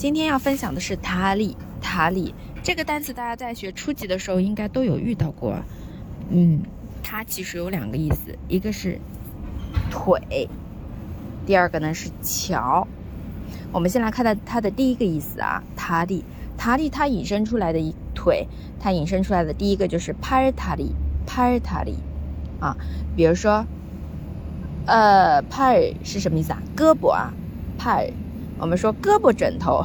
今天要分享的是塔里，塔里这个单词，大家在学初级的时候应该都有遇到过。嗯，它其实有两个意思，一个是腿，第二个呢是桥。我们先来看到它的第一个意思啊，塔里，塔里它引申出来的一腿，它引申出来的第一个就是帕尔塔里，帕尔塔里啊，比如说，呃，帕尔是什么意思啊？胳膊啊，帕尔。我们说胳膊枕头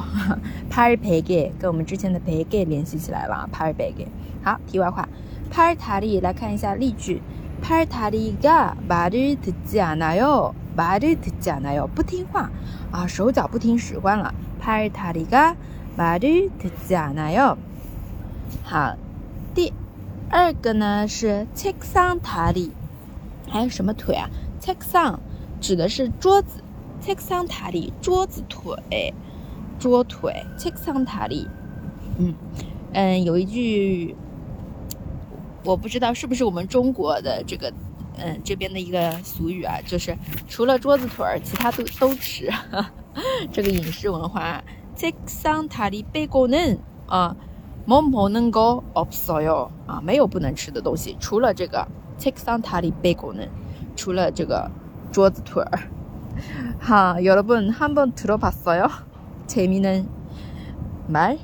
帕尔培给跟我们之前的培给联系起来了帕尔培给。好，题外话，帕尔塔利来看一下例句。帕尔塔利가말을듣지않아 요， 말을듣지않아 요， 不听话啊，手脚不听使唤了。帕尔塔利가말을듣지않아 요。 好，第二个呢是책상다 리， 还有什么腿啊？책상指的是桌子。 책상다리桌子腿，桌腿。책상다 리， 嗯嗯，有一句，我不知道是不是我们中国的这个，嗯，这边的一个俗语啊，就是除了桌子腿儿，其他都都吃。这个饮食文化，책상다리빼고는啊，뭐먹는거없어 요。 啊，没有不能吃的东西，除了这个책상다리빼고 는， 除了这个桌子腿儿。 好，여러분한번들어봤어요재미는 말。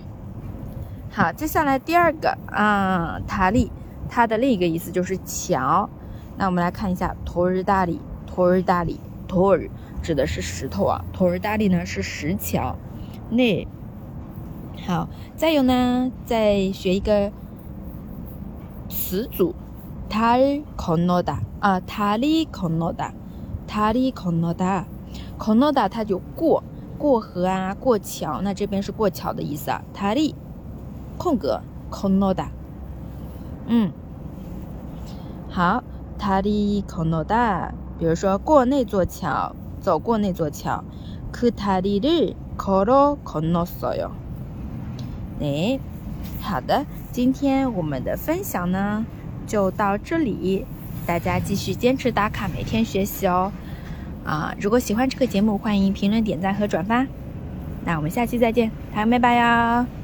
好，接下来第二个啊，塔里，它的另一个意思就是桥。那我们来看一下，托尔大里，托尔大里，托尔指的是石头啊，托尔大里呢是石桥。那好，再有呢，再学一个词组，塔里건너 다， 啊，塔里건너 다。 塔里건너 다， 건너다它就过过河啊，过桥。那这边是过桥的意思啊。塔里空格건너 다， 嗯，好，塔里건너 다。 比如说过那座桥，走过那座桥。그다리를걸어건넜어 요。 哎，好的，今天我们的分享呢就到这里。大家继续坚持打卡，每天学习哦。 啊，如果喜欢这个节目，欢迎评论、点赞和转发。那我们下期再见，拜拜呀。